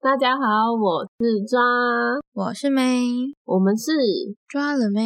大家好，我是抓，我是妹，我们是抓了妹。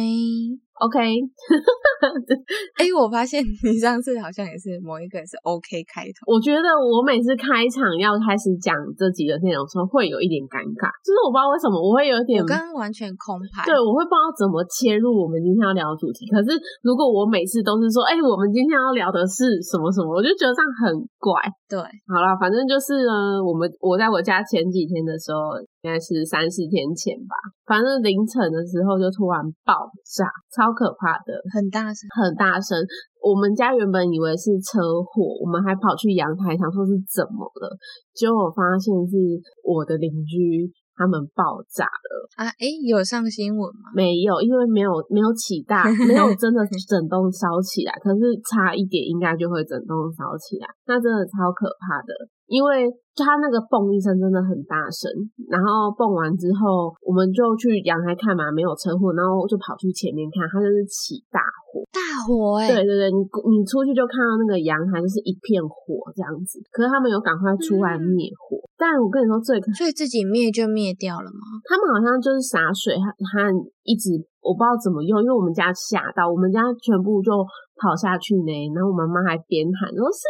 OK。哎、我发现你上次好像也是某一个是 OK 开头，我觉得我每次开场要开始讲这几个内容的时候，会有一点尴尬，就是我不知道为什么我会有点我刚刚完全空拍。对，我会不知道怎么切入我们今天要聊的主题。可是如果我每次都是说，哎、我们今天要聊的是什么什么，我就觉得这样很怪。对，好了，反正就是呢，我们我在我家前几天的时候，应该是三四天前吧，反正凌晨的时候就突然爆炸，超可怕的，很大声。很大声。我们家原本以为是车祸，我们还跑去阳台想说是怎么了，结果我发现是我的邻居他们爆炸了。啊，哎、有上新闻吗？没有，因为没有没有起大，没有真的 整栋烧起来，可是差一点应该就会整栋烧起来，那真的超可怕的。因为他那个蹦一声真的很大声，然后蹦完之后，我们就去阳台看嘛，没有车祸，然后就跑去前面看，它就是起大火。大火哎、对对对，你你出去就看到那个阳台就是一片火这样子，可是他们有赶快出来灭火。但我跟你说最可所以自己灭就灭掉了吗？他们好像就是洒水和和一直我不知道怎么用，因为我们家吓到，我们家全部就跑下去呢，然后我妈妈还边喊说失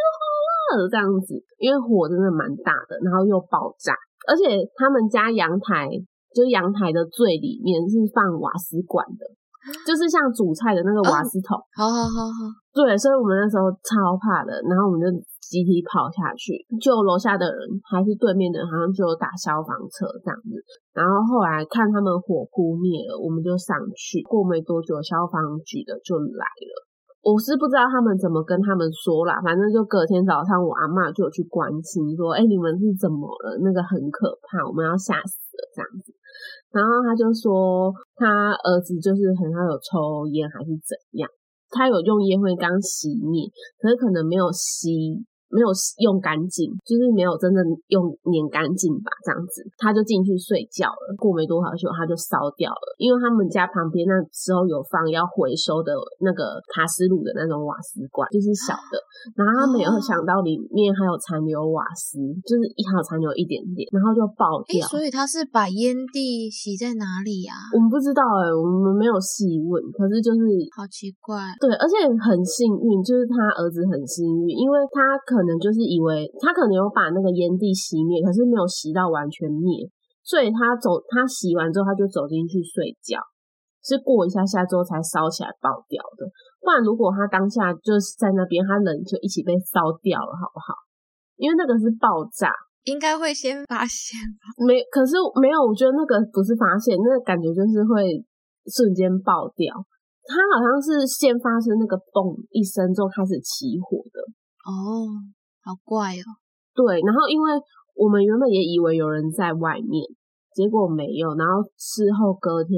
这样子，因为火真的蛮大的，然后又爆炸，而且他们家阳台就是阳台的最里面是放瓦斯管的，就是像煮菜的那个瓦斯桶。好好好好，对，所以我们那时候超怕的，然后我们就集体跑下去就楼下的人，还是对面的人，好像就有打消防车这样子。然后后来看他们火扑灭了，我们就上去。过没多久，消防局的就来了。我是不知道他们怎么跟他们说啦，反正就隔天早上，我阿嬷就有去关心，说：“哎、你们是怎么了？那个很可怕，我们要吓死了这样子。”然后他就说，他儿子就是很少有抽烟还是怎样。他有用烟灰缸熄灭，可是可能没有吸，没有用干净，就是没有真正用粘干净吧，这样子，他就进去睡觉了。过没多久，他就烧掉了，因为他们家旁边那时候有放要回收的那个卡斯鲁的那种瓦斯罐，就是小的，然后他没有哦想到里面还有残留瓦斯，就是一还有残留一点点，然后就爆哎、掉。所以他是把烟蒂洗在哪里啊？我们不知道哎、我们没有细问，可是就是好奇怪，对，而且很幸运，就是他儿子很幸运，因为他可能就是以为他可能有把那个烟蒂熄灭，可是没有熄到完全灭，所以他走他洗完之后他就走进去睡觉，是过一下下之后才烧起来爆掉的。不然如果他当下就是在那边，他人就一起被烧掉了，好不好？因为那个是爆炸，应该会先发现吧？没，可是没有，我觉得那个不是发现，那个感觉就是会瞬间爆掉。他好像是先发生那个嘣一声之后开始起火的，哦，好怪哦。对。然后因为我们原本也以为有人在外面，结果没有，然后事后隔天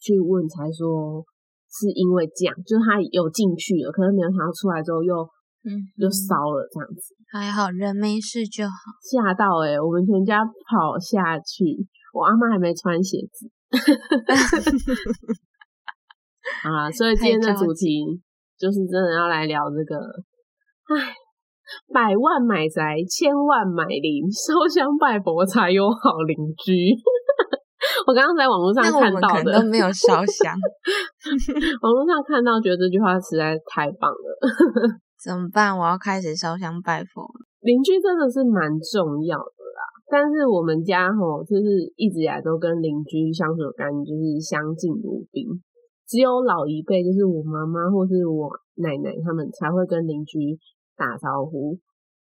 去问才说是因为这样，就是他有进去了，可是没有想到出来之后又嗯，又嗯烧了这样子，还好人没事就好。吓到诶、我们全家跑下去，我阿妈还没穿鞋子。好啦，所以今天的主题就是真的要来聊这个，唉，百万买宅，千万买邻，烧香拜佛才有好邻居。我刚刚在网络上看到的，都没有烧香，网络上看到，觉得这句话实在太棒了。怎么办？我要开始烧香拜佛了。邻居真的是蛮重要的啦，但是我们家吼，就是一直以来都跟邻居相处的感觉就是相敬如宾。只有老一辈，就是我妈妈或是我奶奶他们才会跟邻居打招呼。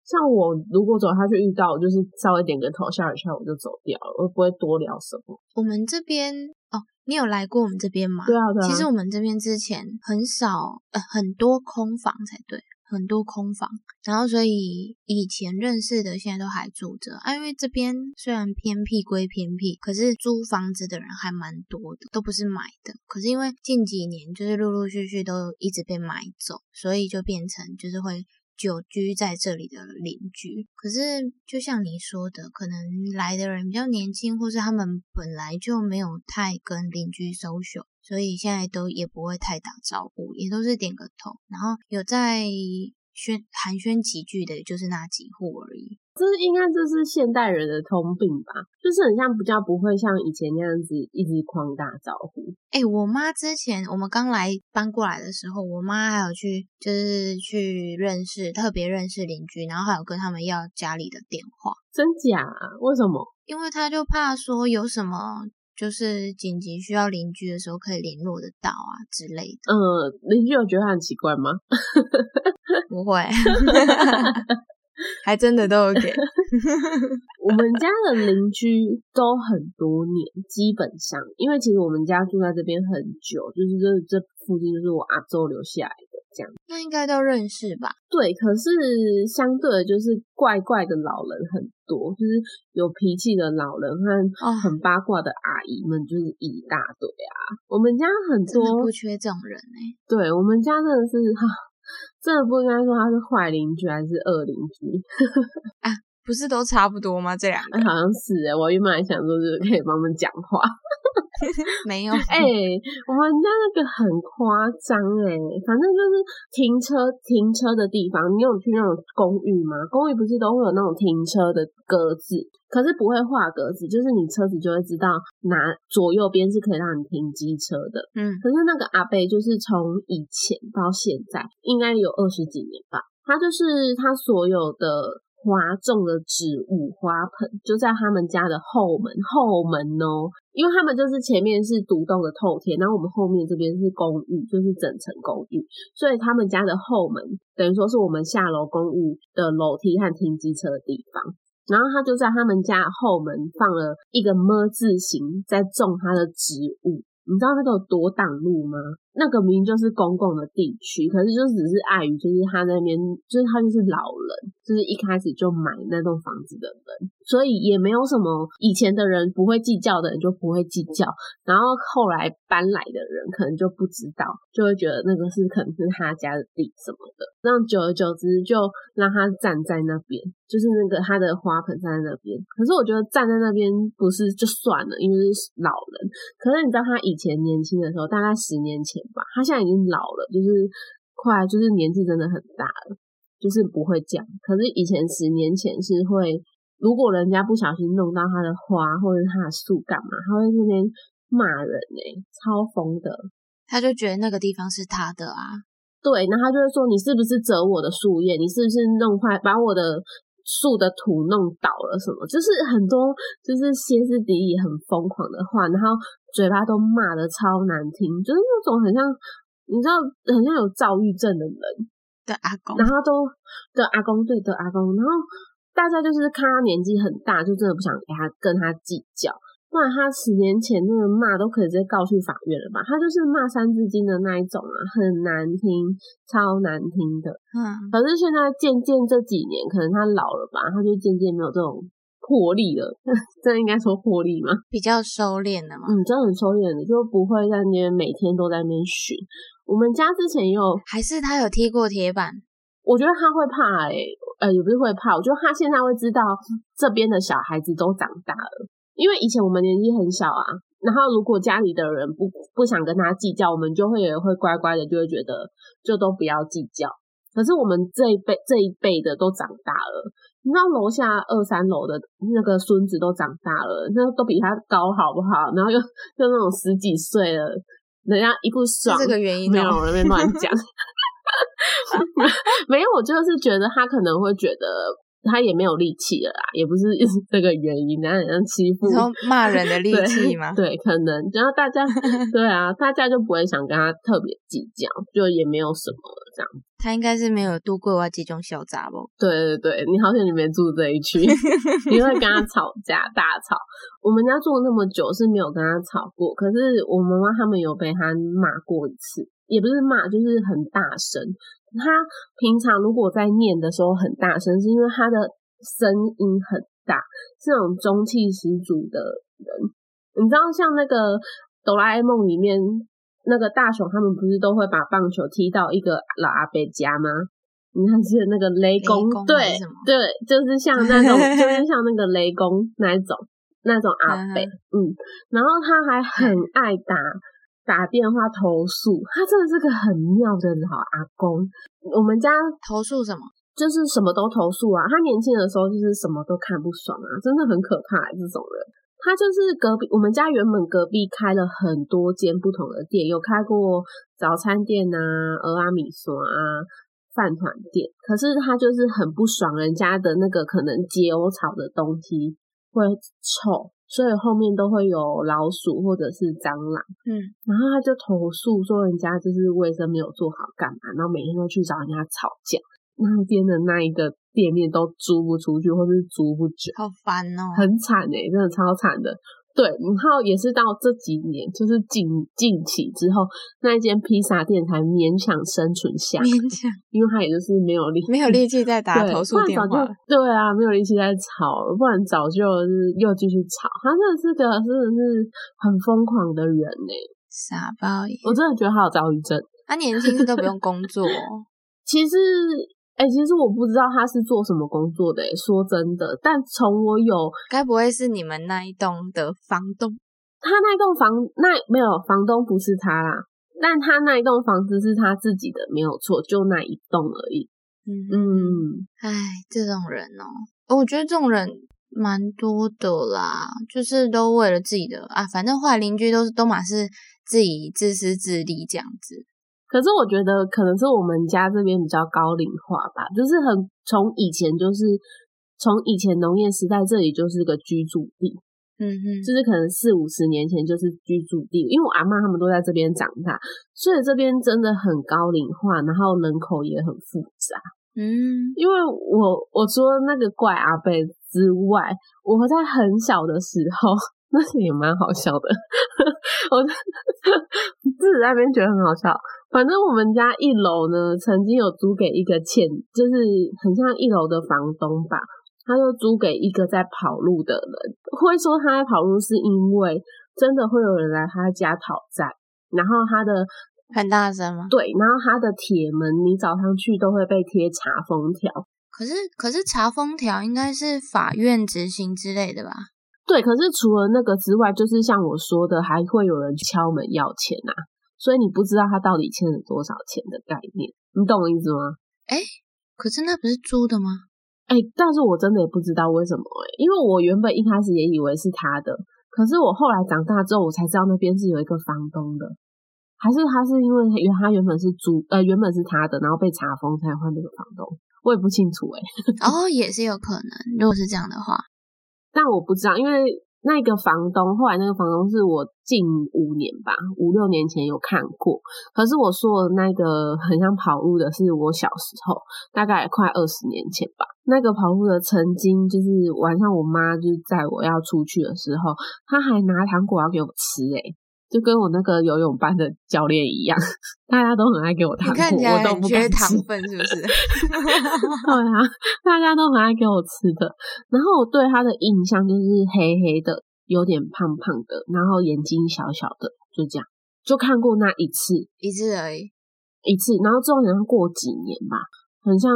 像我如果走下去遇到，就是稍微点个头笑一笑，我就走掉了，我不会多聊什么。我们这边哦，你有来过我们这边吗？对啊，对啊。其实我们这边之前很少，呃，很多空房才对，很多空房。然后所以以前认识的现在都还住着啊，因为这边虽然偏僻归偏僻，可是租房子的人还蛮多的，都不是买的。可是因为近几年就是陆陆续续都一直被买走，所以就变成就是会。久居在这里的邻居。可是就像你说的，可能来的人比较年轻，或是他们本来就没有太跟邻居 social，所以现在都也不会太打招呼，也都是点个头，然后有在宣寒暄几句的，就是那几户而已。这应该就是现代人的通病吧，就是很像比较不会像以前那样子一直狂打招呼。哎、我妈之前我们刚来搬过来的时候，我妈还有去就是去认识特别认识邻居，然后还有跟他们要家里的电话，真假啊？为什么？因为她就怕说有什么就是紧急需要邻居的时候可以联络得到啊之类的。嗯，邻居有觉得他很奇怪吗？不会，还真的都有给。我们家的邻居都很多年，基本上，因为其实我们家住在这边很久，就是这这附近就是我阿周留下来的这样。那应该都认识吧？对，可是相对的就是怪怪的老人很多，就是有脾气的老人和哦很八卦的阿姨们，就是一大堆啊。我们家很多不缺这种人哎、对我们家真的是哈，真的不应该说他是坏邻居还是恶邻居，不是都差不多吗？这两个哎，好像是哎，我原本还想说就是可以帮他们讲话，没有哎、我们家那个很夸张哎，反正就是停车停车的地方，你有去那种公寓吗？公寓不是都会有那种停车的格子，可是不会画格子，就是你车子就会知道哪左右边是可以让你停机车的。嗯，可是那个阿贝就是从以前到现在，应该有二十几年吧。他就是他所有的花种的植物花盆，就在他们家的后门后门哦，因为他们就是前面是独栋的透天，然后我们后面这边是公寓，就是整层公寓，所以他们家的后门等于说是我们下楼公寓的楼梯和停机车的地方。然后他就在他们家后门放了一个么字形，在种他的植物。你知道那个有多挡路吗？那个明明就是公共的地区，可是就只是碍于就是他那边，就是他就是老人，就是一开始就买那栋房子的人，所以也没有什么以前的人不会计较的人就不会计较，然后后来搬来的人可能就不知道，就会觉得那个是可能是他家的地什么的，那久而久之就让他站在那边，就是那个他的花盆站在那边。可是我觉得站在那边不是就算了，因为是老人。可是你知道他以前年轻的时候，大概十年前吧，他现在已经老了，就是快就是年纪真的很大了，就是不会这样。可是以前十年前是会，如果人家不小心弄到他的花或者是他的树干嘛，他会在那边骂人哎、超疯的。他就觉得那个地方是他的啊，对，然后他就会说你是不是折我的树叶？你是不是弄坏把我的树的土弄倒了什么？就是很多就是歇斯底里很疯狂的话，然后嘴巴都骂的超难听，就是那种很像你知道很像有躁郁症的人，的阿公然后都的阿公对的阿公，然后大家就是看他年纪很大，就真的不想给他跟他计较。不然他十年前那个骂都可以直接告去法院了吧？他就是骂三字经的那一种啊，很难听，超难听的。嗯，可是现在渐渐这几年，可能他老了吧，他就渐渐没有这种魄力了。这应该说魄力吗？比较收敛的嘛。嗯，真的很收敛的，就不会在那边每天都在那边训。我们家之前也有还是他有踢过铁板，我觉得他会怕诶、呃，也不是会怕，我觉得他现在会知道这边的小孩子都长大了，因为以前我们年纪很小啊，然后如果家里的人不不想跟他计较，我们就会也会乖乖的，就会觉得就都不要计较。可是我们这一辈这一辈的都长大了，你知道楼下二三楼的那个孙子都长大了，那都比他高好不好？然后又就那种十几岁了，人家一不爽，是这个原因没有，哦我那边乱讲。没有，我就是觉得他可能会觉得他也没有力气了啦，也不是 这个原因，然后很像欺负你说骂人的 力气吗？对，可能，然后大家 对啊，大家就不会想跟他特别计较，就也没有什么了这样。他应该是没有度过我这种小杂不？对对对，你好像你没住这一区，你会跟他吵架大吵。我们家住那么久是没有跟他吵过，可是我妈妈他们有被他骂过一次，也不是骂，就是很大声。他平常如果在念的时候很大声，是因为他的声音很大，是那种中气十足的人。你知道像那个哆啦 A 梦里面那个大雄，他们不是都会把棒球踢到一个老阿伯家吗？你还记得那个雷公？雷公对对，就是像那种，就是像那个雷公那一种那种阿伯，嗯然后他还很爱打打电话投诉，他真的是个很妙的老阿公。我们家投诉什么？就是什么都投诉啊。他年轻的时候就是什么都看不爽啊，真的很可怕、这种人。他就是隔壁，我们家原本隔壁开了很多间不同的店，有开过早餐店啊、俄阿米索啊、饭团店。可是他就是很不爽人家的那个可能解忧草的东西会臭，所以后面都会有老鼠或者是蟑螂。嗯，然后他就投诉说人家就是卫生没有做好，干嘛？然后每天都去找人家吵架，那边的那一个店面都租不出去，或是租不久，好烦哦。很惨诶、真的超惨的。对，然后也是到这几年，就是近近期之后，那一间披萨店才勉强生存下来，勉强因为他也就是没有力，没有力气再打对投诉电话了。对啊，没有力气再吵了，不然早就是又继续吵。他真的是个真的是很疯狂的人呢、傻包耶！我真的觉得他有躁郁症。他年轻都不用工作哦，其实，哎、其实我不知道他是做什么工作的、欸，说真的。但从我有该不会是你们那一栋的房东？他那栋房，那没有房东不是他啦，但他那一栋房子是他自己的，没有错，就那一栋而已。嗯，嗯，唉，这种人哦，我觉得这种人蛮多的啦，就是都为了自己的啊，反正坏邻居都是都嘛是自己自私自利这样子。可是我觉得可能是我们家这边比较高龄化吧，就是很从以前就是从以前农业时代，这里就是个居住地，嗯哼，就是可能四五十年前就是居住地，因为我阿妈他们都在这边长大，所以这边真的很高龄化，然后人口也很复杂。嗯，因为我我除了那个怪阿贝之外，我在很小的时候，那个也蛮好笑的，我 自己在那边觉得很好笑。反正我们家一楼呢，曾经有租给一个欠，就是很像一楼的房东吧，他就租给一个在跑路的人。会说他在跑路，是因为真的会有人来他家讨债，然后他的很大声吗？对，然后他的铁门，你早上去都会被贴查封条。可是可是查封条应该是法院执行之类的吧？对，可是除了那个之外，就是像我说的，还会有人敲门要钱啊，所以你不知道他到底欠了多少钱的概念，你懂我意思吗？哎可是那不是租的吗？哎、但是我真的也不知道为什么哎、因为我原本一开始也以为是他的，可是我后来长大之后，我才知道那边是有一个房东的，还是他是因为原他原本是租呃原本是他的，然后被查封才换这个房东，我也不清楚哎、哦，也是有可能。如果是这样的话，但我不知道，因为那个房东后来那个房东是我近五年吧，五六年前有看过。可是我说的那个很像跑路的，是我小时候，大概快二十年前吧。那个跑路的曾经就是晚上我妈就是在我要出去的时候，她还拿糖果要给我吃、欸，就跟我那个游泳班的教练一样，大家都很爱给我糖果，你看我都不敢。糖分，是不是？对啊，大家都很爱给我吃的。然后我对他的印象就是黑黑的，有点胖胖的，然后眼睛小小的，就这样。就看过那一次，一次而已。一次，然后之后好像过几年吧，很像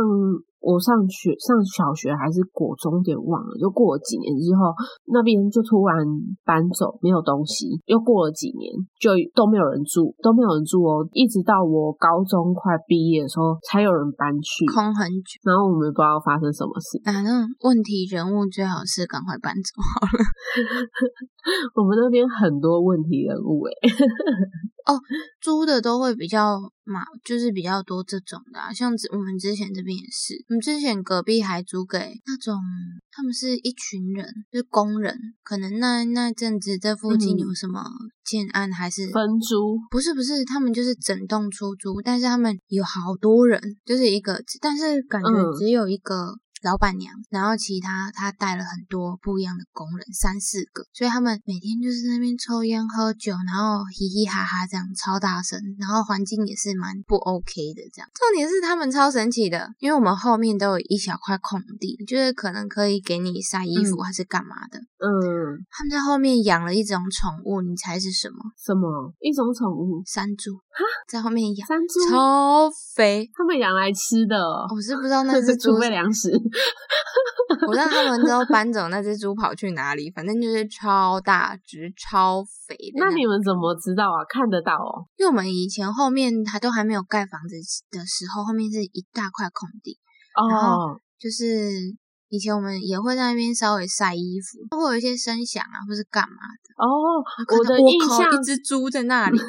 我上学上小学还是国中，有点忘了。就过了几年之后，那边就突然搬走，没有东西。又过了几年，就都没有人住，都没有人住哦。一直到我高中快毕业的时候，才有人搬去。空很久。然后我们不知道发生什么事，啊，那种问题人物最好是赶快搬走好了。我们那边很多问题人物诶、租的都会比较嘛，就是比较多这种的、啊，像之我们之前这边也是，我们之前隔壁还租给那种他们是一群人，就是工人，可能那那阵子这附近嗯。有什么建案还是分租，不是不是，他们就是整栋出租，但是他们有好多人，就是一个，但是感觉嗯。只有一个老板娘，然后其他他带了很多不一样的工人，三四个，所以他们每天就是那边抽烟喝酒，然后嘻嘻哈哈这样超大声，然后环境也是蛮不 OK 的这样。重点是他们超神奇的，因为我们后面都有一小块空地，就是可能可以给你晒衣服嗯还是干嘛的。嗯，他们在后面养了一种宠物，你猜是什么？什么一种宠物？山猪。在后面养，超肥。他们养来吃的哦，我是不知道那 只猪是储备粮食。我让他们之后 搬走那只猪跑去哪里，反正就是超大只、超肥那你们怎么知道啊？看得到哦。因为我们以前后面还都还没有盖房子的时候，后面是一大块空地，然后哦，就是以前我们也会在那边稍微晒衣服，会有一些声响啊，或是干嘛的。哦，我的印象一只猪在那里，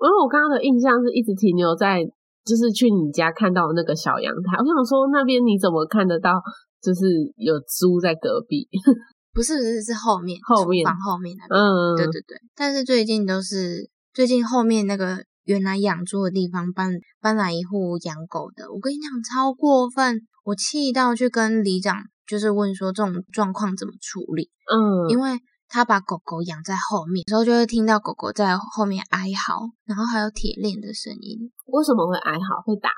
因为我刚刚的印象是一直停留在，就是去你家看到那个小阳台。我想说那边你怎么看得到，就是有猪在隔壁？不是不是是后面后面厨房后面那边。嗯，对对对，但是最近都是最近后面那个原来养猪的地方搬搬来一户养狗的，我跟你讲超过分，我气到去跟里长就是问说这种状况怎么处理，嗯，因为他把狗狗养在后面，有时候就会听到狗狗在后面哀嚎，然后还有铁链的声音，为什么会哀嚎会打？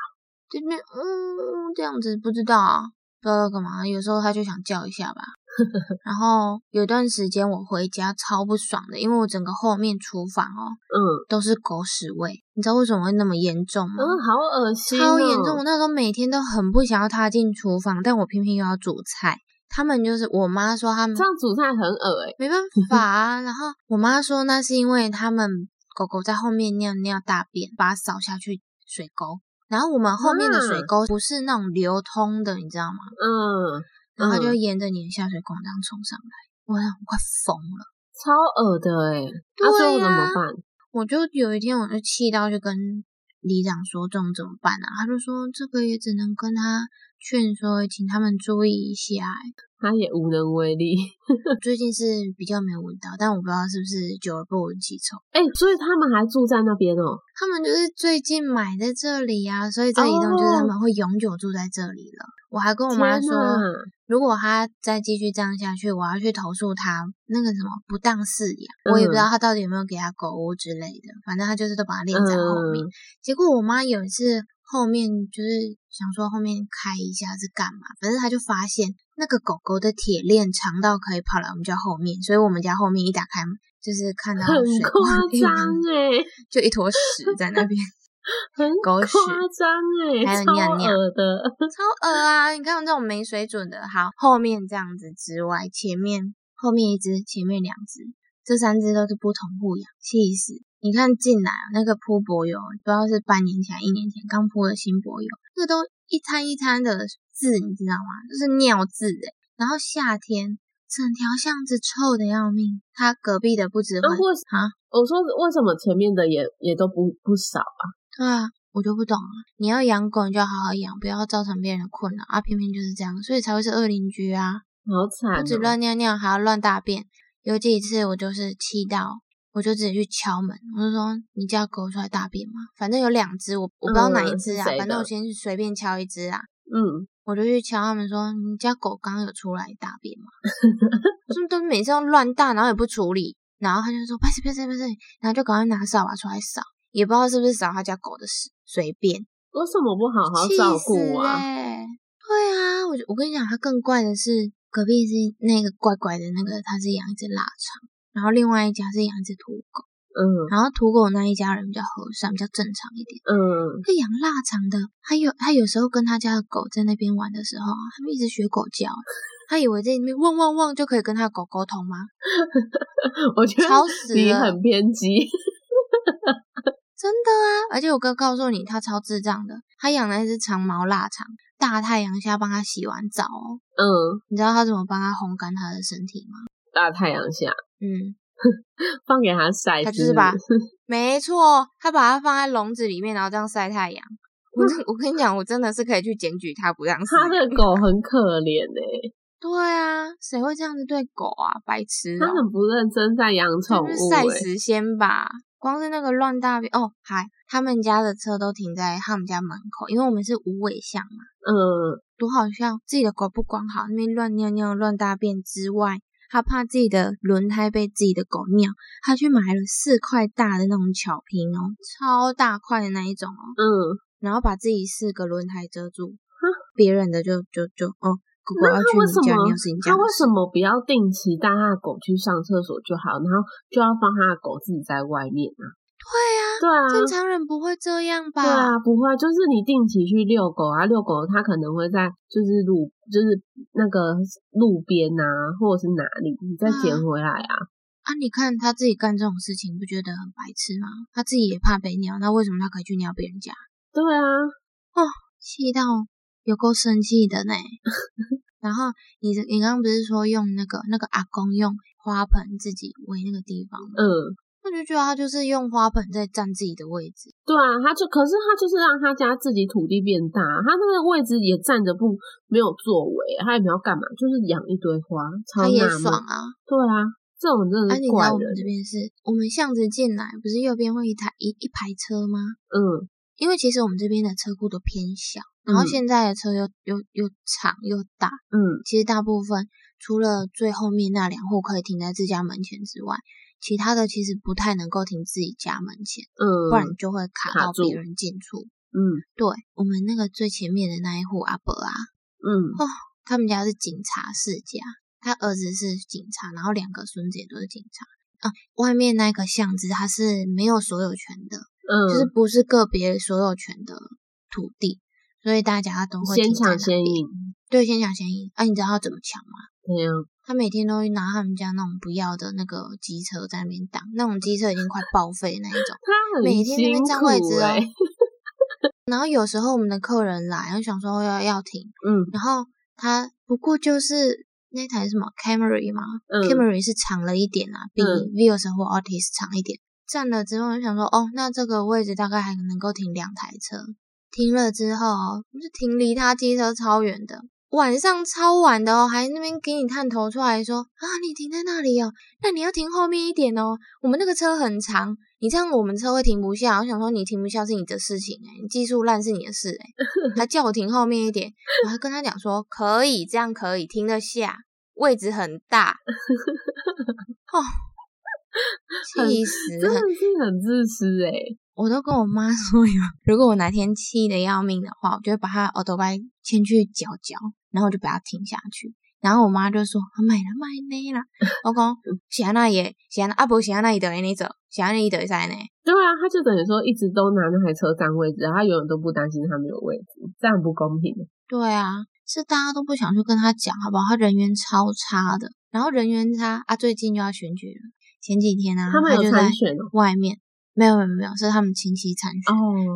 就那嗯这样子不知道啊，不知道干嘛，有时候他就想叫一下吧。然后有段时间我回家超不爽的，因为我整个后面厨房哦嗯都是狗屎味，你知道为什么会那么严重吗？嗯，好恶心、哦，超严重！我那时候每天都很不想要踏进厨房，但我偏偏又要煮菜。他们就是我妈说他们这样煮菜很恶哎、没办法啊，然后我妈说那是因为他们狗狗在后面尿尿大便，把它扫下去水沟，然后我们后面的水啊沟不是那种流通的，你知道吗？嗯，然后它就嗯沿着你的下水管这样冲上来，我我快疯了。超恶的哎、欸，那、对最后怎么呀办？我就有一天我就气到就跟里长说这种怎么办啊？他就说这个也只能跟他劝说，请他们注意一下、欸。他也无能为力。最近是比较没有闻到，但我不知道是不是久而不闻其臭。哎、所以他们还住在那边哦、他们就是最近买在这里啊，所以这一栋就是他们会永久住在这里了。我还跟我妈说，如果他再继续这样下去，我要去投诉他那个什么不当饲养。嗯我也不知道他到底有没有给他狗屋之类的，反正他就是都把它练在后面。嗯结果我妈有一次后面就是想说后面开一下是干嘛，反正他就发现那个狗狗的铁链长到可以跑来我们家后面，所以我们家后面一打开就是看到很水沟夸张哎，就一坨屎在那边。很狗屎夸张哎，还有尿尿的。超恶啊！你看我这种没水准的，好，后面这样子之外，前面后面一只，前面两只，这三只都是不同户养，气死！你看进来啊，那个铺柏油，不知道是半年前、一年前刚铺的新柏油，那个都一滩一滩的字，你知道吗？就是尿渍诶。然后夏天整条巷子臭的要命，他隔壁的不止会啊我说为什么前面的也也都不不少啊？对啊，我就不懂了。你要养狗，你就要好好养，不要造成别人的困扰啊！偏偏就是这样，所以才会是恶邻居啊！好惨、不止哦！乱尿尿，还要乱大便。有几次我就是气到，我就自己去敲门，我就说：“你家狗出来大便吗？”反正有两只，我我不知道哪一只啊，反正我先随便敲一只啊。嗯，我就去敲他们说：“你家狗刚刚有出来大便吗？” 他们都每次都乱大，然后也不处理，然后他就说：“不是不是不是。”然后就赶快拿扫把出来扫，也不知道是不是扫他家狗的屎，随便。为什么不好好照顾啊？欸对啊，我就我跟你讲，他更怪的是隔壁是那个怪怪的那个，他是养一只腊肠，然后另外一家是养一只土狗，嗯然后土狗那一家人比较和善，比较正常一点。嗯，那养腊肠的，他有他有时候跟他家的狗在那边玩的时候啊，他们一直学狗叫，他以为在里面汪汪汪就可以跟他的狗沟通吗？我觉得吵死了你很偏激。真的啊！而且我哥告诉你，他超智障的，他养了一只长毛腊肠，大太阳下帮他洗完澡哦。嗯，你知道他怎么帮他烘干他的身体吗？大太阳下嗯，放给它晒，他就是把没错，他把它放在笼子里面，然后这样晒太阳。我 我跟你讲，我真的是可以去检举他不让饲他的狗很可怜哎、对啊，谁会这样子对狗啊？白痴他哦、很不认真在养宠物、赛欸。时先吧？光是那个乱大便哦，还他们家的车都停在他们家门口，因为我们是无尾巷嘛，嗯，多好笑！自己的狗不管好那边乱尿尿、乱大便之外，他怕自己的轮胎被自己的狗尿，他去买了四块大的那种巧瓶哦，超大块的那一种哦，嗯，然后把自己四个轮胎遮住，别人的就就就哦，狗狗要去你家尿是你家他为什么不要定期带他的狗去上厕所就好，然后就要放他的狗自己在外面啊？对啊，正常人不会这样吧？对啊，不会，就是你定期去遛狗啊，遛狗它可能会在就是路，就是那个路边啊，或者是哪里，你再捡回来啊。啊，你看他自己干这种事情，不觉得很白痴吗？他自己也怕被尿，那为什么他可以去尿别人家？对啊，哦，气到有够生气的呢。然后你你刚刚不是说用那个那个阿公用花盆自己围那个地方吗？嗯。我就觉得他就是用花盆在占自己的位置。对啊，他就可是他就是让他家自己土地变大，他那个位置也占着不没有作为，他也没有干嘛，就是养一堆花，他也爽啊。对啊，这种真的是怪人。我们这边是我们巷子进来，不是右边会一台一一排车吗？嗯，因为其实我们这边的车库都偏小，然后现在的车又又又长又大，嗯，其实大部分除了最后面那两户可以停在自家门前之外。其他的其实不太能够停自己家门前，嗯，不然就会卡到别人进出。嗯，对我们那个最前面的那一户阿伯啊，嗯，哦，他们家是警察世家，他儿子是警察，然后两个孙子也都是警察啊。外面那个巷子他是没有所有权的，嗯，就是不是个别所有权的土地，所以大家都会先抢先赢。对，先抢先赢。啊，你知道他怎么抢吗？对呀。他每天都会拿他们家那种不要的那个机车在那边挡，那种机车已经快报废那一种。他每天那边占位置哦。然后有时候我们的客人来，然后想说要要停，嗯，然后他不过就是那台什么 Camry 嘛，Camry 是长了一点啊，比 Vios 或 Altis 长一点。占了之后就想说，哦，那这个位置大概还能够停两台车。停了之后，就停离他机车超远的。晚上超晚的哦，还那边给你探头出来说啊，你停在那里哦，那你要停后面一点哦。我们那个车很长，你这样我们车会停不下。我想说你停不下是你的事情哎，你技术烂是你的事哎。他叫我停后面一点，我还跟他讲说可以，这样可以停得下，位置很大。哦，气死，真的是很自私哎。我都跟我妈说，如果我哪天气得要命的话，我就会把他耳朵掰牵去嚼嚼。然后我就把它停下去，然后我妈就说：“买了买呢啦。”我讲：“安那也，安那阿伯安那伊等你走，安那伊等在呢。”对啊，他就等于说一直都拿那台车占位置，他永远都不担心他没有位置，这样不公平。对啊，是大家都不想去跟他讲，好不好？他人缘超差的，然后人缘差啊，最近就要选举了，前几天啊，他们有参选哦，外面。没有没有没有，是他们亲戚参选，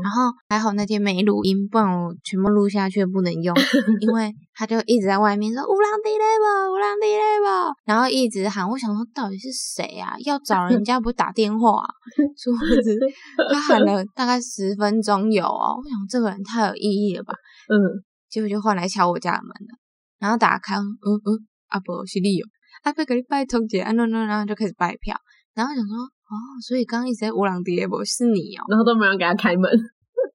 然后还好那天没录音，不然我全部录下去不能用，因为他就一直在外面说乌浪地雷吧，乌浪地雷吧，然后一直喊，我想说到底是谁啊？要找人家不打电话，殊不知他喊了大概十分钟有哦，我想这个人太有意义了吧，嗯，结果就换来敲我家的门了，然后打开，嗯嗯，阿伯是你哦，阿伯给你拜通姐，啊 no no，然后就开始拜票，然后想说。哦，所以刚刚一直在乌朗迪不是你哦，然后都没人给他开门，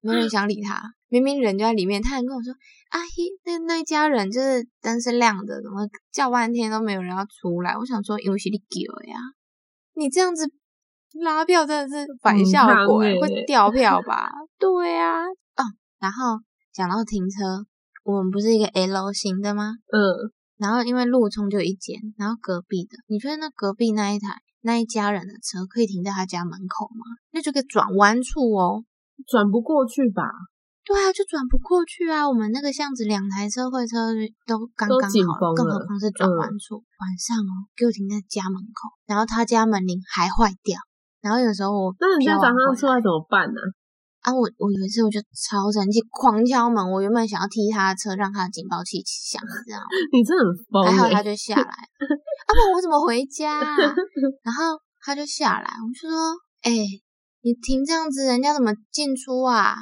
没人想理他。明明人就在里面，他还跟我说：“阿姨，那那一家人就是灯是亮的，怎么叫半天都没有人要出来？”我想说，因为是你给呀，你这样子拉票真的是反效果，会掉票吧？对呀。哦，然后讲到停车，我们不是一个 L 型的吗？嗯。然后因为路冲就一间，然后隔壁的，你觉得那隔壁那一台？那一家人的车可以停在他家门口吗？那就个转弯处哦，转不过去吧？对啊，就转不过去啊。我们那个巷子两台车会车都刚刚好，更何况是转弯处。晚上哦，给我停在家门口，然后他家门铃还坏掉，然后有时候我那你今天早上出来怎么办呢？啊，我我有一次我就超生气，狂敲门。我原本想要踢他的车，让他的警报器响，这样。你真很疯。还好他就下来。啊不，我怎么回家？然后他就下来，我就说：“哎，你停这样子，人家怎么进出啊？”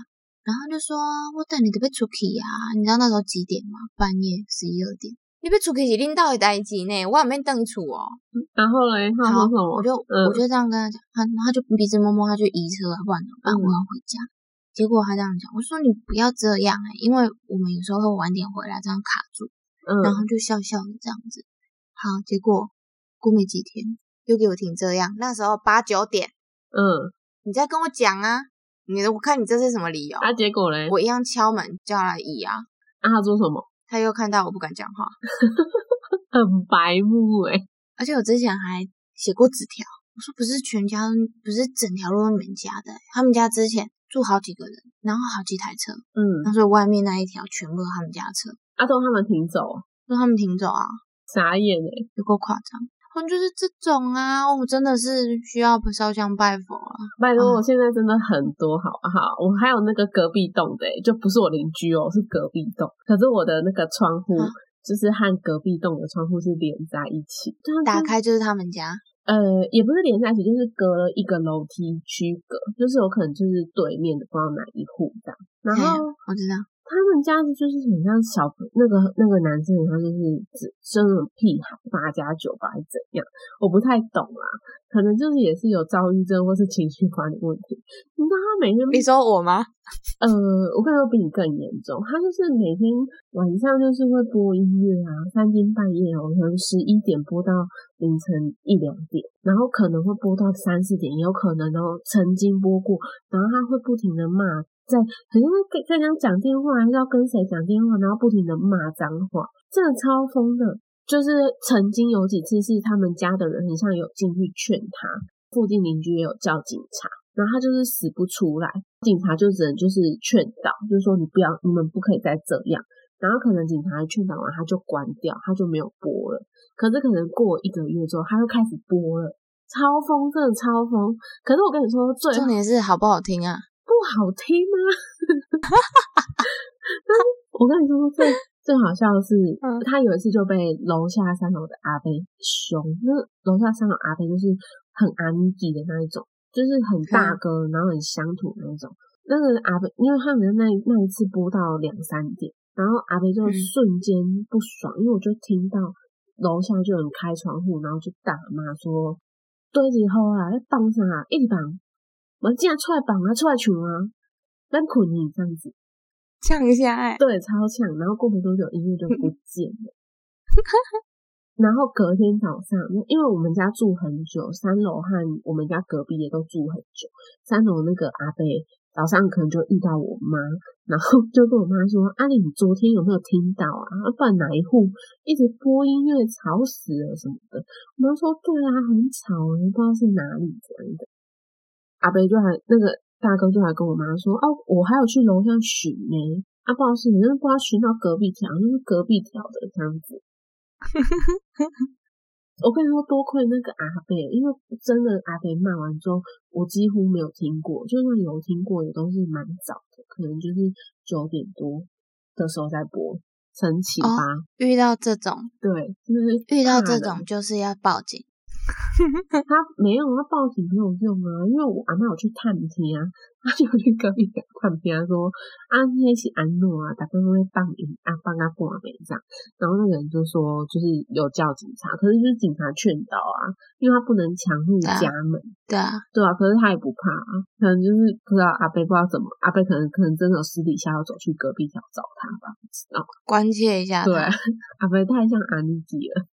然后就说：“我等你得被出去啊！你知道那时候几点吗？半夜十一二点。你被出去是领导的代志呢，我还没等出哦。”然后嘞，他说什么？我就我就这样跟他讲，他他就鼻子摸摸，他就移车，不然怎么办？我要回家。结果他这样讲，我说你不要这样哎，因为我们有时候会晚点回来，这样卡住。嗯，然后就笑笑的这样子。好，结果过没几天又给我停这样。那时候八九点，嗯，你再跟我讲啊，你我看你这是什么理由？啊，结果嘞，我一样敲门叫他来移啊。啊，他做什么？他又看到我不敢讲话，很白目哎。而且我之前还写过纸条，我说不是全家，不是整条路你们家的，他们家之前住好几个人，然后好几台车，嗯，所以外面那一条全部都是他们家车，阿东他们停走，说他们停走啊，傻眼哎、有够夸张。我就是这种啊，我真的是需要烧香拜佛啊。拜托，嗯我现在真的很多，好不好？我还有那个隔壁栋的、欸，就不是我邻居哦，是隔壁栋。可是我的那个窗户、嗯就是和隔壁栋的窗户是连在一起，打开就是他们家，呃，也不是连在一起，就是隔了一个楼梯区隔，就是有可能就是对面的不知道哪一户这样。然哎后我知道，他们家就是很像小朋那个那个男生，他就是只是那种屁孩八加九吧，还是怎样？我不太懂啦，可能就是也是有躁郁症或是情绪管理问题。你知道他每天 你说我吗？呃，我跟你说比你更严重，他就是每天晚上就是会播音乐啊，三更半夜哦，可能十一点播到凌晨一两点，然后可能会播到三四点，也有可能哦，曾经播过，然后他会不停的骂，在好像在跟跟人家讲电话，还是要跟谁讲电话，然后不停的骂脏话，真的超疯的。就是曾经有几次是他们家的人很像有进去劝他，附近邻居也有叫警察，然后他就是死不出来，警察就只能就是劝导，就是说你不要，你们不可以再这样。然后可能警察劝导完，他就关掉，他就没有播了。可是可能过一个月之后，他又开始播了，超疯，真的超疯。可是我跟你说，重点是好不好听啊？不好听吗！但是我跟你说最最好笑的是，嗯他有一次就被楼下三楼的阿伯凶。那楼下三楼阿伯就是很安吉的那一种，就是很大哥，然后很乡土那一种。那个阿伯，因为他们那那一次播到两三点，然后阿伯就嗯瞬间不爽，因为我就听到楼下就有人开窗户，然后就大骂说：“对之后啊，要放啥？一直绑，我竟然出来绑啊，出来穷啊，咱捆你这样子。”呛一下哎、对，超呛。然后过没多久，音乐就不见了。然后隔天早上，因为我们家住很久，三楼和我们家隔壁也都住很久。三楼那个阿伯早上可能就遇到我妈，然后就跟我妈说：“阿丽，你昨天有没有听到啊？不然哪一户一直播音乐吵死了什么的？”我妈说：“对啊，很吵，不知道是哪里这样的。”阿伯就还那个大哥就还跟我妈说：“哦，我还有去楼下巡呢。”啊，不好意思，你那不知道巡到隔壁条，那是隔壁条的这样子。我跟你说，多亏那个阿贝，因为真的阿贝骂完之后，我几乎没有听过，就算有听过，也都是蛮早的，可能就是九点多的时候在播，晨起哦吧。遇到这种，对，就是遇到这种就是要报警。他没有，他报警没有用啊，因为我阿妈有去探听啊，他就去隔壁给探听啊，说啊那是安诺啊，大概会放你啊，放啊挂没这样，然后那个人就说就是有叫警察，可是就是警察劝导啊，因为他不能强入家门，对啊，对啊，可是他也不怕啊，可能就是不知道阿贝不知道怎么，阿贝可能可能真的私底下要走去隔壁条找他吧，不知道，关切一下他。对，阿贝太像安妮吉了。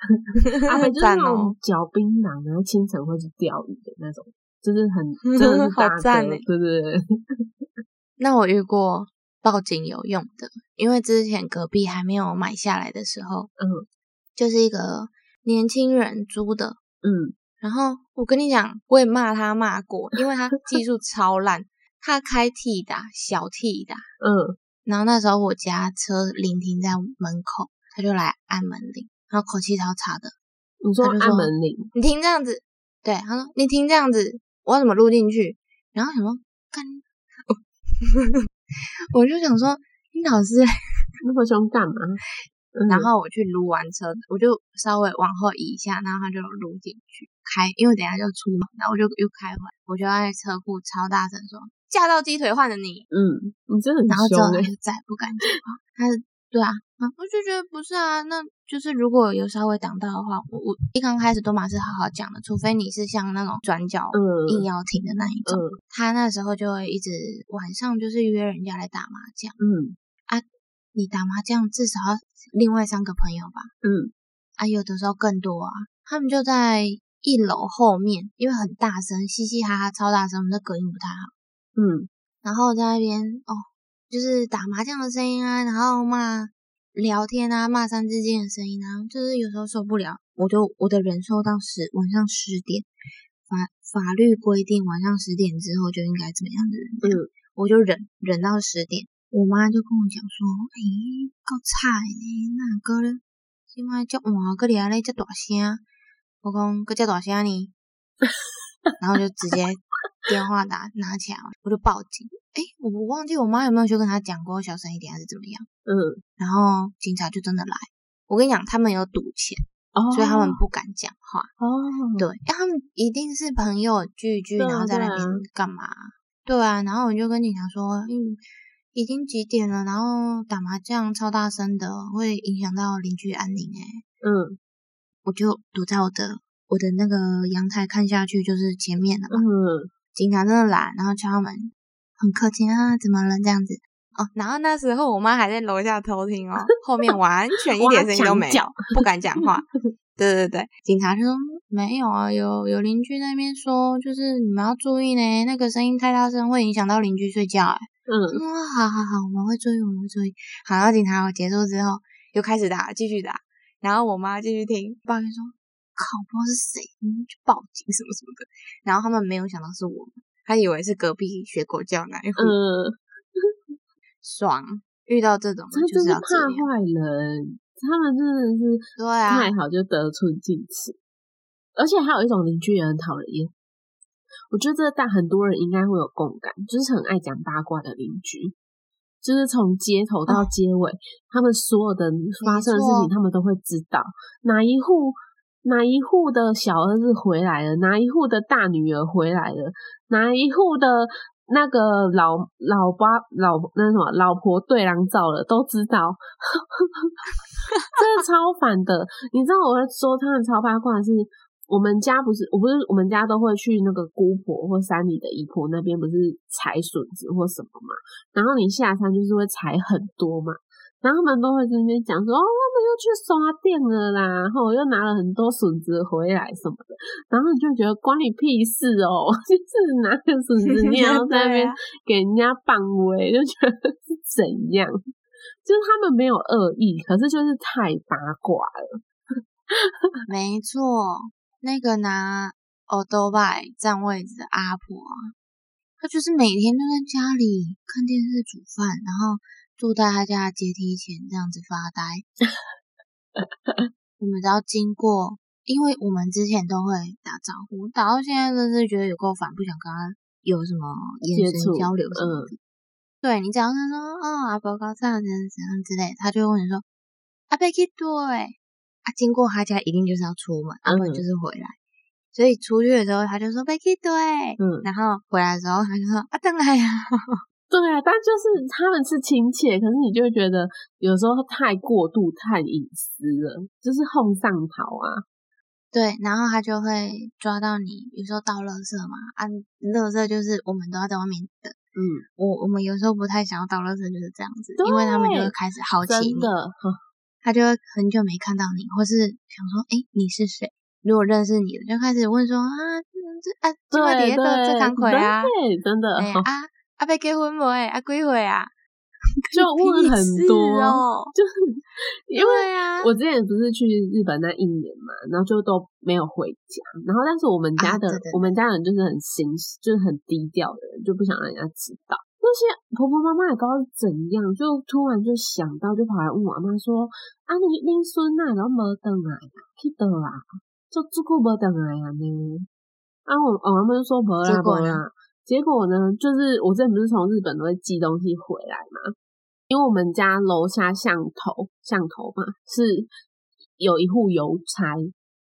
阿北就是那种哦，嚼槟榔，然后清晨会去钓鱼的那种，就是很真的是 好赞欸对对对，那我遇过报警有用的，因为之前隔壁还没有买下来的时候，嗯。就是一个年轻人租的，嗯。然后我跟你讲，我也骂他骂过，因为他技术超烂，他开 T 的小 T 的，嗯，然后那时候我家车临停在门口，他就来按门铃，然后口气超差的，你说按门铃，你停这样子，对，他说你停这样子，我要怎么录进去？然后想说干，我就想说你老师，那么凶干嘛？嗯然后我去撸完车，我就稍微往后移一下，然后他就撸进去开，因为等一下就出门，然后我就又开回来，我就在车库超大声说驾到鸡腿换了你，嗯，你真的然后之后他就再也不敢讲话。他是对啊，啊我就觉得不是啊，那就是如果有稍微挡到的话，我我一刚开始都马是好好讲的，除非你是像那种转角嗯硬要停的那一种。嗯他那时候就会一直晚上就是约人家来打麻将，嗯啊你打麻将至少要另外三个朋友吧，嗯啊有的时候更多啊。他们就在一楼后面，因为很大声，嘻嘻哈哈超大声，我们的隔音不太好。嗯然后在那边哦，就是打麻将的声音啊，然后骂聊天啊，骂三字经的声音啊，就是有时候受不了，我就我的忍受到十晚上十点，法法律规定晚上十点之后就应该怎么样的人，嗯，我就忍忍到十点。我妈就跟我讲说，诶、够菜呢，那个咧，今晚遮晚个咧咧遮大声，我讲个遮大声呢，然后就直接电话打拿起来，我就报警。诶、我我忘记我妈有没有去跟他讲过小声一点还是怎么样，嗯，然后警察就真的来。我跟你讲，他们有赌钱，哦，所以他们不敢讲话。哦，对，因为他们一定是朋友聚一聚，然后在那边干嘛？对啊，然后我就跟警察说，嗯，已经几点了，然后打麻将超大声的，会影响到邻居安宁。诶，嗯我就躲在我的我的那个阳台看下去，就是前面的嘛。嗯，警察真的来，然后敲门，很客气啊，怎么了这样子？哦，然后那时候我妈还在楼下偷听哦，后面完全一点声音都没不敢讲话。对对对，警察就说没有啊，有有邻居那边说，就是你们要注意呢，那个声音太大声会影响到邻居睡觉。哎，嗯，嗯，好好好，我们会注意，我们会注意。好，然后警察结束之后又开始打，继续打，然后我妈继续听，抱怨说，靠，不知道是谁，你们去报警什么什么的。然后他们没有想到是我们，他以为是隔壁学狗叫那一户，嗯，爽。遇到这种他就是是怕坏人，他们真的是对啊太好就得寸进尺，而且还有一种邻居也很讨人厌。我觉得这大很多人应该会有共感，就是很爱讲八卦的邻居，就是从街头到哦街尾，他们所有的发生的事情，他们都会知道哪一户哪一户的小儿子回来了，哪一户的大女儿回来了，哪一户的那个老老爸老那什么老婆对狼照了，都知道，真的超烦的。你知道我会说他们超八卦是，我们家不是我不是我们家都会去那个姑婆或山里的姨婆那边，不是采笋子或什么嘛，然后你下山就是会采很多嘛。然后他们都会在那边讲说，哦，又去刷店了啦，然后又拿了很多笋子回来什么的，然后你就觉得关你屁事哦，就是拿个笋子你也要在那边 给人家棒威，就觉得是怎样？就是他们没有恶意，可是就是太八卦了。没错，那个拿 o d o b 占位置的阿婆啊，她就是每天都在家里看电视、煮饭，然后坐在他家的阶梯前这样子发呆。我们只要经过，因为我们之前都会打招呼，打到现在真是觉得有够烦，不想跟他有什么眼神交流什么的。对你只要跟他说啊阿伯高赞怎样怎样之类，他就会问你说阿伯去对啊，经过他家一定就是要出门，要不然嗯就是回来。所以出去的时候他就说贝去对，嗯，然后回来的时候他就说啊等来呀，对啊，但就是他们是亲切，可是你就会觉得有时候太过度、太隐私了，就是哄上头啊。对，然后他就会抓到你，比如说倒垃圾嘛，啊，垃圾就是我们都要在外面等。嗯，我我们有时候不太想要倒垃圾，就是这样子，因为他们就会开始好奇你，真的，他就会很久没看到你，或是想说，哎，你是谁？如果认识你的，就开始问说啊，这啊，这个对底下这堂对魁啊，对，真的，啊啊，被结婚没？啊，几岁啊？就 问很多哦，就是 因为啊，我之前不是去日本那一年嘛，然后就都没有回家，然后但是我们家的、我们家人就是很心，就是很低调的人，就不想让人家知道。那些婆婆妈妈也不知道是怎样，就突然就想到，就跑来问我阿妈说：“啊，你恁孙啊，然后没等来啊，去倒啊？就这久没等来啊呢？”啊，我我妈妈就说没啦结果呢没啦。结果呢，就是我之前不是从日本都会寄东西回来嘛，因为我们家楼下巷头巷头嘛是有一户邮差，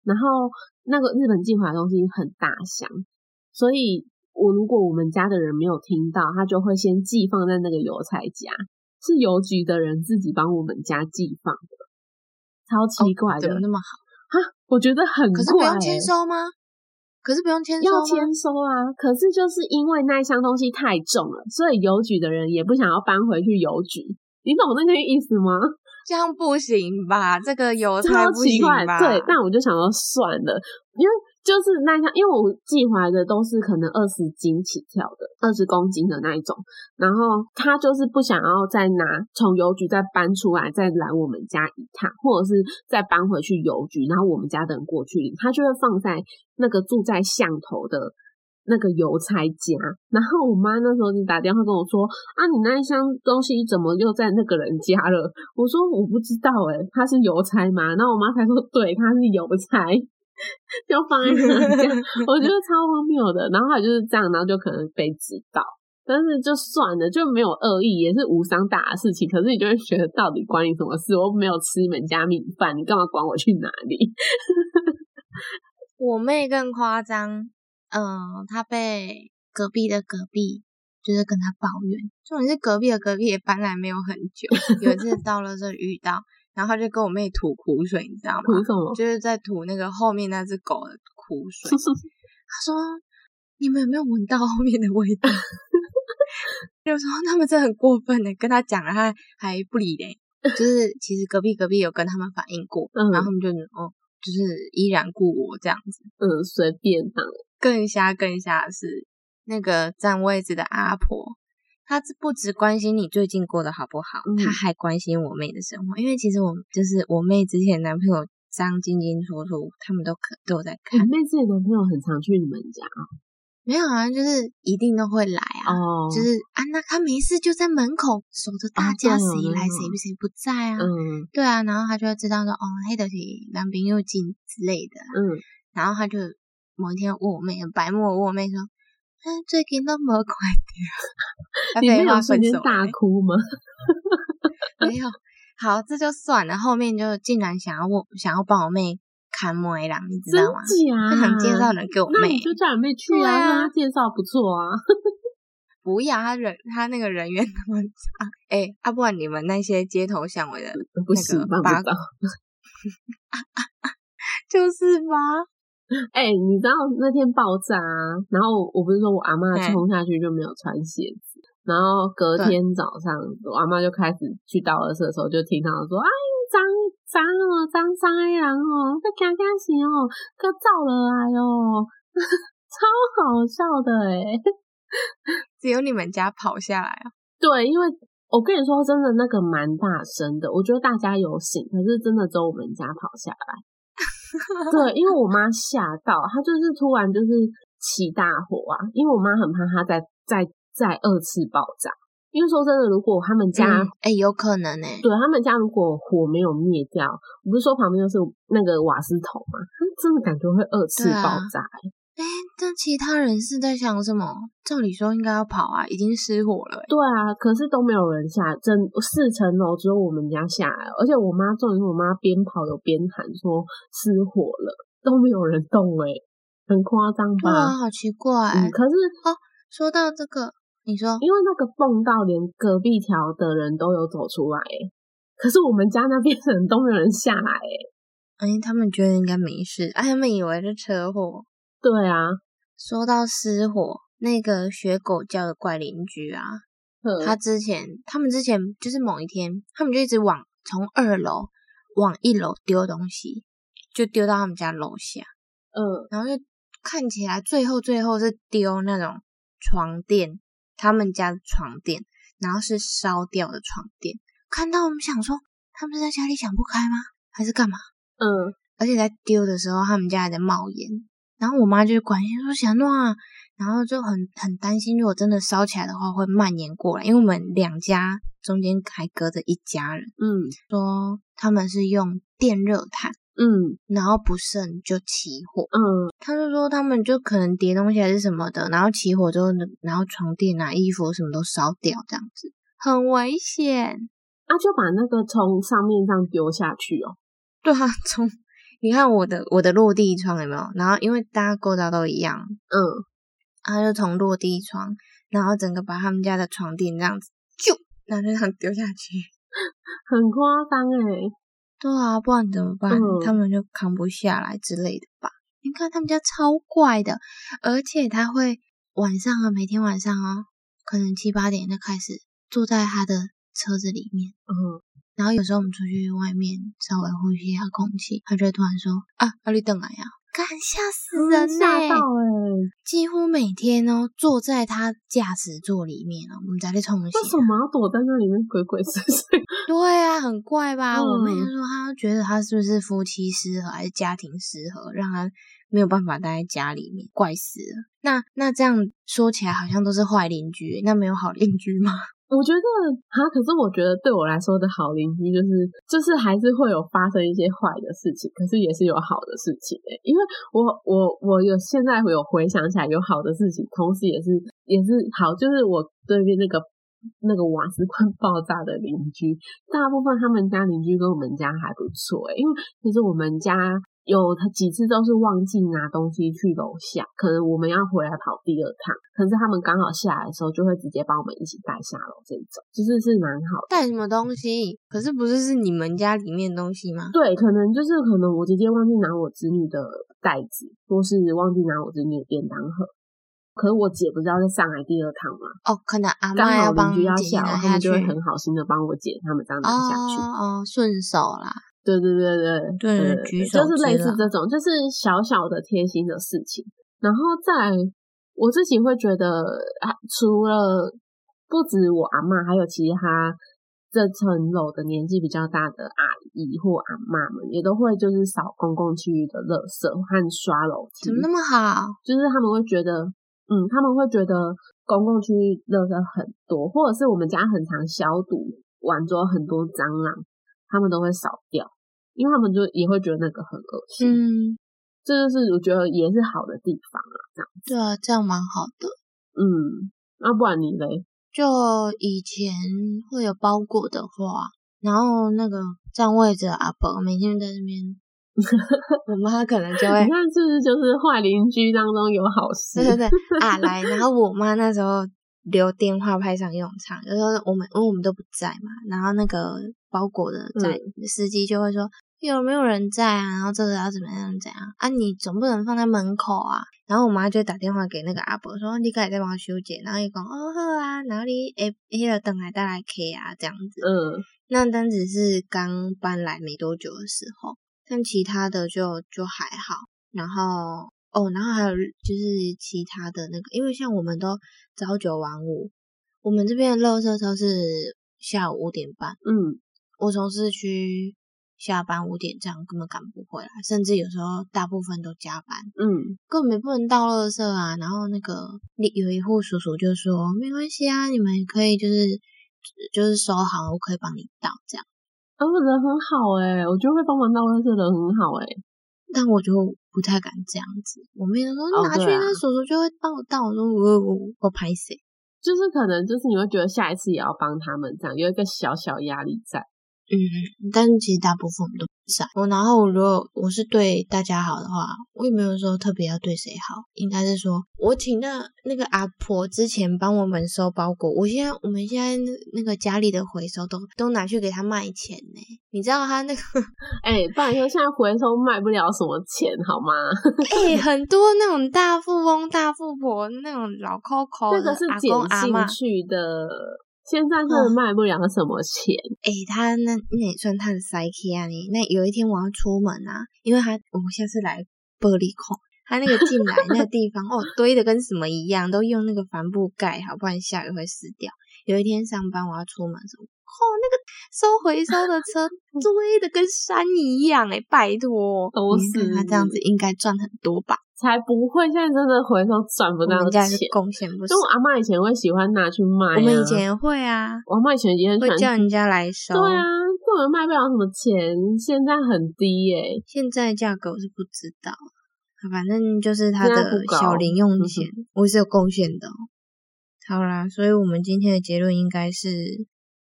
然后那个日本寄回来的东西很大箱，所以我如果我们家的人没有听到，他就会先寄放在那个邮差家，是邮局的人自己帮我们家寄放的，超奇怪的，怎么那么好？我觉得很可是不怪、用签欸收吗？可是不用签收？要签收啊，可是就是因为那一箱东西太重了，所以邮局的人也不想要搬回去邮局。你懂那个意思吗？这样不行吧？这个邮差超不奇怪，行吧？对。但我就想说算了，因为就是那像，因为我寄回来的都是可能二十斤起跳的，二十公斤的那一种，然后他就是不想要再拿从邮局再搬出来，再来我们家一趟，或者是再搬回去邮局，然后我们家的人过去领，他就会放在那个住在巷头的那个邮差家。然后我妈那时候就打电话跟我说：“啊，你那一箱东西怎么又在那个人家了？”我说：“我不知道，诶他是邮差吗？”然后我妈才说：“对，他是邮差。” 就放在那这样，我觉得超荒谬的。然后还就是这样，然后就可能被知道，但是就算了，就没有恶意，也是无伤大的事情。可是你就会觉得，到底关你什么事？我没有吃你们家米饭，你干嘛管我去哪里？我妹更夸张，嗯，她被隔壁的隔壁就是跟她抱怨，重点是隔壁的隔壁也搬来没有很久，有一次到了这遇到。然后他就跟我妹吐苦水，你知道吗？吐什么？就是在吐那个后面那只狗的苦水。他说：“你们有没有闻到后面的味道？” 就说他们真的很过分的，跟他讲了，他还不理嘞。就是其实隔壁隔壁有跟他们反映过，然后他们就哦，就是依然故我这样子。嗯，随便放。更瞎更瞎的是那个占位置的阿婆。他不只关心你最近过得好不好，他还关心我妹的生活。因为其实我就是我妹之前男朋友张晶晶说说，他们都可都在看。妹之前男朋友很常去你们家啊？没有啊，就是一定都会来啊。哦，就是啊，那他没事就在门口守着大家，谁来谁谁不在啊？嗯，对啊，然后他就会知道说，哦，黑的是男朋友进之类的。嗯，然后他就某一天问我妹，白目问我妹说。最近那么快点，你没有瞬间大哭吗？没有，好，这就算了。后面就竟然想要我，想要帮我妹看莫伊朗，你知道吗？他想介绍人给我妹，就叫你妹去啊，介绍不错啊。不要，他人他那个人缘那么差，哎，啊，不然你们那些街头巷尾的那个八卦，就是吧。哎，你知道那天爆炸啊？然后我不是说我阿妈冲下去就没有穿鞋子，然后隔天早上我阿妈就开始去倒垃圾的时候，就听到说：“哎，脏脏哦，脏脏的人哦，在干干事哦，可造了来哦，超好笑的哎！只有你们家跑下来啊？对，因为我跟你说真的，那个蛮大声的，我觉得大家有醒，可是真的只有我们家跑下来。对，因为我妈吓到，她就是突然就是起大火啊，因为我妈很怕她再再再二次爆炸。因为说真的，如果他们家哎有可能哎，对他们家如果火没有灭掉，我不是说旁边就是那个瓦斯桶嘛，真的感觉会二次爆炸。哎，那其他人是在想什么？照理说应该要跑啊，已经失火了。对啊，可是都没有人下，整四层楼只有我们家下来，而且我妈重点是我妈边跑有边喊说失火了，都没有人动哎，很夸张吧？哇，好奇怪。嗯，可是哦，说到这个，你说，因为那个蹦到连隔壁条的人都有走出来哎，可是我们家那边人都没有人下来哎，哎，他们觉得应该没事，哎，他们以为是车祸。对啊，说到失火，那个学狗叫的怪邻居啊，他之前他们之前就是某一天，他们就一直往从二楼往一楼丢东西，就丢到他们家楼下，嗯，然后就看起来最后最后是丢那种床垫，他们家的床垫，然后是烧掉的床垫。看到我们想说，他们是在家里想不开吗？还是干嘛？嗯，而且在丢的时候，他们家还在冒烟。然后我妈就关心说：“小诺啊，然后就很很担心，如果真的烧起来的话，会蔓延过来，因为我们两家中间还隔着一家人。嗯，说他们是用电热毯，嗯，然后不慎就起火。嗯，他就说他们就可能叠东西还是什么的，然后起火之后，然后床垫啊、衣服什么都烧掉，这样子很危险。啊，就把那个从上面这样丢下去哦。对啊，从。你看我的我的落地窗有没有？然后因为大家构造都一样，嗯，他就从落地窗，然后整个把他们家的床垫这样子就然后就这样丢下去，很夸张哎。对啊，不然怎么办？他们就扛不下来之类的吧？你看他们家超怪的，而且他会晚上啊，每天晚上哦，可能七八点就开始坐在他的车子里面，嗯。然后有时候我们出去外面稍微呼吸一下空气，他就会突然说：“啊，阿里等来呀！”干吓死人呢、吓到哎、几乎每天哦，坐在他驾驶座里面哦，我们在那冲为什么要躲在那里面鬼鬼祟祟？对啊，很怪吧？嗯我妹就说她觉得他是不是夫妻失和还是家庭失和，让他没有办法待在家里面，怪死了。那那这样说起来好像都是坏邻居，那没有好邻居吗？我觉得哈，可是我觉得对我来说的好邻居就是就是还是会有发生一些坏的事情，可是也是有好的事情诶、因为我我我有现在有回想起来有好的事情，同时也是也是好，就是我对面那个那个瓦斯罐 爆炸的邻居，大部分他们家邻居跟我们家还不错诶、因为其实我们家。有他几次都是忘记拿东西去楼下，可能我们要回来跑第二趟，可是他们刚好下来的时候，就会直接帮我们一起带下楼，这种就是是蛮好的。带什么东西？可是不是是你们家里面的东西吗？对，可能就是可能我直接忘记拿我子女的袋子，或是忘记拿我子女的便当盒。可是我姐不是要再上来第二趟吗？哦，可能阿刚好妈要帮邻居要下。他们就会很好心的帮我姐他们这样拿下去。哦哦，顺手啦。对对对对对对举手就是类似这种，就是小小的贴心的事情。然后再来我自己会觉得，啊，除了不止我阿嬷，还有其他这层楼的年纪比较大的阿姨或阿妈们，也都会就是扫公共区域的垃圾和刷楼梯。怎么那么好？就是他们会觉得，嗯，他们会觉得公共区域垃圾很多，或者是我们家很常消毒完之后很多蟑螂，他们都会扫掉，因为他们就也会觉得那个很恶心。嗯，这就是我觉得也是好的地方啊，这样。对啊，这样蛮好的。嗯，那、不然你嘞？就以前会有包裹的话，然后那个占位置的阿伯每天在那边，我妈可能就会你看是不是就是坏邻居当中有好事？对对对啊来，然后我妈那时候留电话派上用场，就说我们因为我们都不在嘛，然后那个包裹的在、司机就会说有没有人在啊，然后这个要怎么样怎样啊，你总不能放在门口啊。然后我妈就打电话给那个阿伯说你可以再帮我修剪，然后伊讲哦好啊，然后你诶迄个等来带来 K 啊这样子。嗯，那单子是刚搬来没多久的时候，但其他的就就还好。然后哦，然后还有就是其他的那个，因为像我们都朝九晚五，我们这边的垃圾车是下午五点半，嗯，我从市区下班五点这样根本赶不回来，甚至有时候大部分都加班，嗯，根本也不能倒垃圾啊。然后那个有一户叔叔就说没关系啊，你们可以就是就是收好，我可以帮你倒这样。啊，人很好诶、我觉得会帮忙倒垃圾的人很好诶、但我就不太敢这样子。我妹就说拿去那叔叔就会报道，我说我我我拍谁？就是可能就是你会觉得下一次也要帮他们这样，有一个小小压力在。嗯，但是其实大部分我们都不在。我然后如果我是对大家好的话，我也没有说特别要对谁好，应该是说我请那那个阿婆之前帮我们收包裹，我现在我们现在那那个家里的回收都都拿去给他卖钱呢。你知道他那个 哎、不然说现在回收卖不了什么钱，好吗？哎、很多那种大富翁、大富婆那种老 Coco 那个是阿捡公阿妈，兴趣的，现在真的卖不了什么钱。诶、他那那也算他的 psyche 啊你。那有一天我要出门啊，因为他我们下次来玻璃孔，他那个进来那个地方 哦堆的跟什么一样，都用那个帆布盖好，不然下雨会湿掉。有一天上班我要出门那个收回收的车 堆的跟山一样诶、拜托，都是他这样子应该赚很多吧？才不会，现在真的回收赚不到钱。贡献不少就。我阿妈以前会喜欢拿去卖、啊，我们以前也会啊，我阿妈以前也很会叫人家来收。对啊，根本卖不了什么钱，现在很低耶、现在价格我是不知道，反正就是他的小零用嗯钱，我是有贡献的哦、好啦，所以我们今天的结论应该是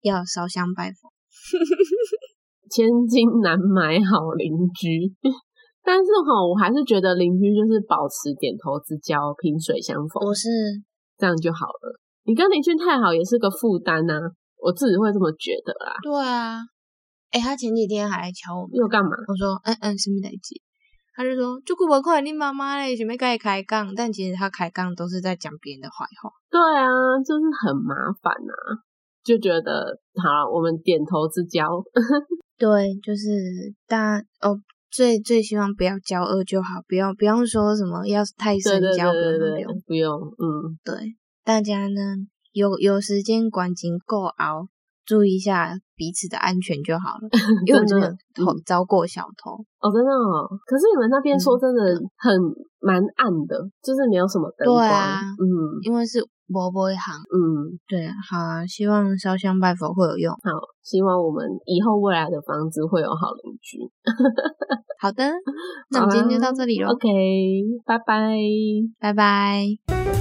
要烧香拜佛。千金难买好邻居。但是哈，我还是觉得邻居就是保持点头之交、萍水相逢，我是这样就好了。你跟邻居太好也是个负担呐，我自己会这么觉得啦。对啊，诶、他前几天还来敲我们，又干嘛？我说嗯嗯，什么代志？他就说就顾不快你妈妈嘞，准备跟你开杠，但其实他开杠都是在讲别人的坏话。对啊，就是很麻烦呐、就觉得好了，我们点头之交。对，就是大家哦，最最希望不要交恶就好，不要不用说什么要太深交，不用不用不用，嗯，对，大家呢有有时间管紧够熬，注意一下彼此的安全就好了，因为我真的遭过小偷哦，真的哦。可是你们那边说真的很蛮暗的，就是没有什么灯光，嗯，因为是波波一行，嗯，对，好啊，希望烧香拜佛会有用，好，希望我们以后未来的房子会有好邻居。好的，那我们今天就到这里喽，OK，拜拜，拜拜。